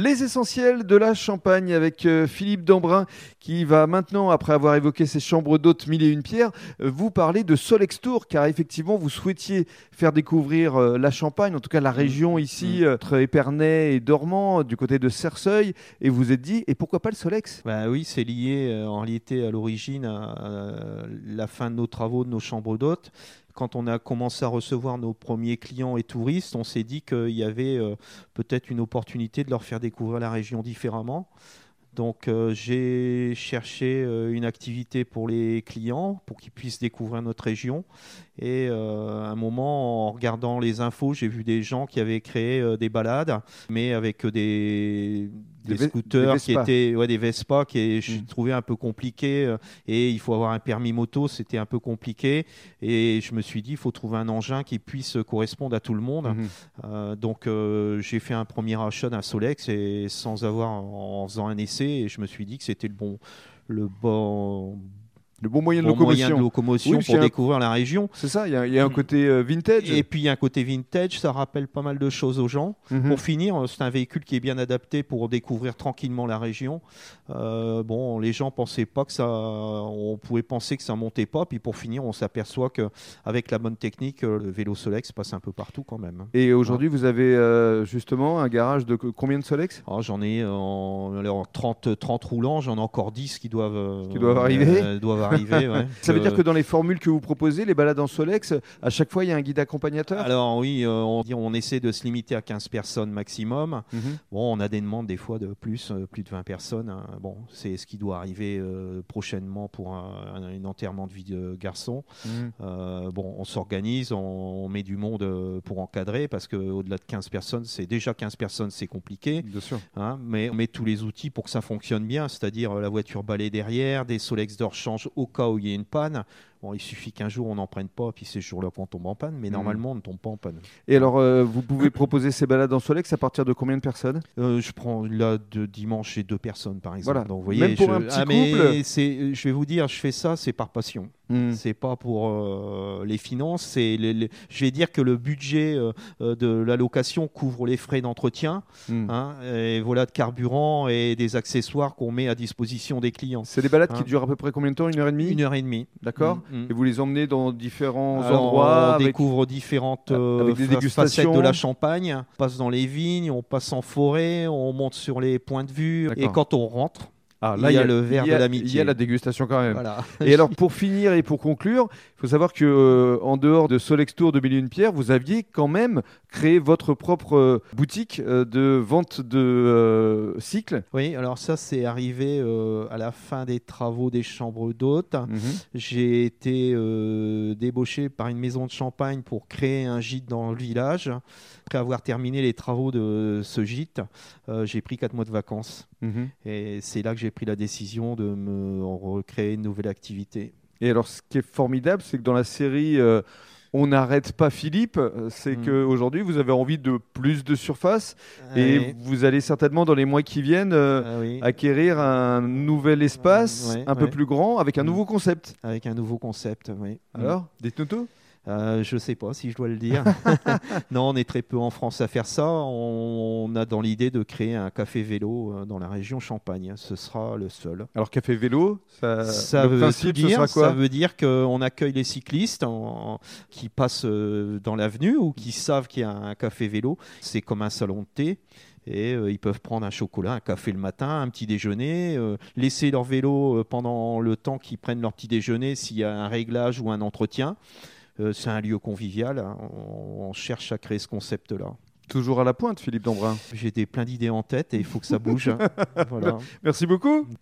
Les essentiels de la Champagne avec euh, Philippe Dambrun qui va maintenant, après avoir évoqué ses chambres d'hôtes mille et une pierres, euh, vous parler de Solex Tour car effectivement vous souhaitiez faire découvrir euh, la Champagne, en tout cas la région Mmh. ici entre Épernay et Dormant, du côté de Cerceuil, et vous vous êtes dit et pourquoi pas le Solex? Bah oui, c'est lié en réalité à l'origine à la fin de nos travaux, de nos chambres d'hôtes. Quand on a commencé à recevoir nos premiers clients et touristes, on s'est dit qu'il y avait euh, peut-être une opportunité de leur faire découvrir la région différemment. Donc euh, j'ai cherché euh, une activité pour les clients, pour qu'ils puissent découvrir notre région. Et à un moment, en regardant les infos, j'ai vu des gens qui avaient créé des balades, mais avec des, Des scooters des qui étaient ouais, des Vespa, qui je Mm. trouvais un peu compliqué. euh, Et il faut avoir un permis moto, c'était un peu compliqué. Et je me suis dit, il faut trouver un engin qui puisse correspondre à tout le monde. Mhm. Euh, donc euh, j'ai fait un premier achat d'un Solex et sans avoir en faisant un essai, et je me suis dit que c'était le bon, le bon, Le bon moyen de bon moyen locomotion. de locomotion Oui, pour un- découvrir la région. C'est ça, il y a, il y a un côté euh, vintage. Et puis il y a un côté vintage, ça rappelle pas mal de choses aux gens. Mhm. Pour finir, euh, c'est un véhicule qui est bien adapté pour découvrir tranquillement la région. Euh, bon, les gens pensaient pas que ça, on pouvait penser que ça montait pas, puis pour finir, on s'aperçoit que avec la bonne technique, le vélo Solex passe un peu partout quand même. Et aujourd'hui, vous avez euh, justement un garage de co- combien de Solex? Ah, j'en ai en, alors, 30, 30 roulants, j'en ai encore 10 qui doivent, Qui doivent arriver doivent arriver, ouais. Ça veut Euh, dire que dans les formules que vous proposez, les balades en Solex, à chaque fois, il y a un guide accompagnateur? Alors oui, euh, on, dit- on essaie de se limiter à 15 personnes maximum. Mhm. Bon, on a des demandes des fois de plus, euh, plus de 20 personnes. hein. Bon, c'est ce qui doit arriver euh, prochainement pour un, un- un enterrement de vie de garçon. Mhm. Euh, bon, on s'organise, on, on met du monde euh, pour encadrer parce qu'au-delà de 15 personnes, c'est déjà 15 personnes, c'est compliqué. Bien sûr. hein, mais on met tous les outils pour que ça fonctionne bien, c'est-à-dire euh, la voiture balai derrière, des Solex de rechange au cas où il y a une panne. Bon, il suffit qu'un jour on n'en prenne pas, puis c'est ce jour-là qu'on tombe en panne, mais Mhm. normalement on ne tombe pas en panne. Et alors, euh, vous pouvez proposer ces balades en Solex à partir de combien de personnes? Euh, je prends là de dimanche j'ai deux personnes par exemple. Voilà. Donc, vous voyez, Même pour je- un petit ah, couple? c'est- je vais vous dire, je fais ça, c'est par passion. Mhm. C'est pas pour euh, les finances. C'est les- les- je vais dire que le budget euh, euh, de la location couvre les frais d'entretien, Mhm. hein, et voilà de carburant et des accessoires qu'on met à disposition des clients. C'est des balades qui Hein. durent à peu près combien de temps? Une heure et demie? Une heure et demie. D'accord Mm, mm. Et vous les emmenez dans différents Alors, endroits on avec- découvre différentes euh, avec des fa- dégustations. facettes de la Champagne. On passe dans les vignes, on passe en forêt, on monte sur les points de vue. Et quand on rentre, Ah, il y a le verre de l'amitié. Il y a la dégustation quand même. voilà. Et alors, pour finir et pour conclure, il faut savoir que euh, en dehors de Solex Tour de une Pierre, vous aviez quand même créé votre propre euh, boutique euh, de vente de cycles. Oui, alors ça, c'est arrivé à la fin des travaux des chambres d'hôtes. J'ai été débauché par une maison de champagne pour créer un gîte dans le village. Après avoir terminé les travaux de ce gîte, j'ai pris quatre mois de vacances. Mhm. Et c'est là que j'ai pris la décision de me recréer une nouvelle activité. Et alors, ce qui est formidable, c'est que dans la série euh, On n'arrête pas Philippe, euh, c'est Mm. qu'aujourd'hui, vous avez envie de plus de surface et Ouais. vous allez certainement, dans les mois qui viennent, euh, Ah oui, acquérir un nouvel espace Ouais, un peu plus grand avec un Mm. nouveau concept. avec un nouveau concept, oui. Alors, dites-nous tout. Euh, je sais pas si je dois le dire. non, on est très peu en France à faire ça. On, on a dans l'idée de créer un café vélo euh, dans la région Champagne. Ce sera le seul. Alors, café vélo, ça, Ça le veut principe, tout ce dire. sera quoi ça veut dire qu'on accueille les cyclistes en- qui passent euh, dans l'avenue ou qui savent qu'il y a un café vélo. C'est comme un salon de thé. Et euh, ils peuvent prendre un chocolat, un café le matin, un petit déjeuner, euh, laisser leur vélo euh, pendant le temps qu'ils prennent leur petit déjeuner s'il y a un réglage ou un entretien. Euh, c'est un lieu convivial. hein. On, on cherche à créer ce concept-là. Toujours à la pointe, Philippe Dambrun. J'ai des plein d'idées en tête et il faut que ça bouge. voilà. Merci beaucoup.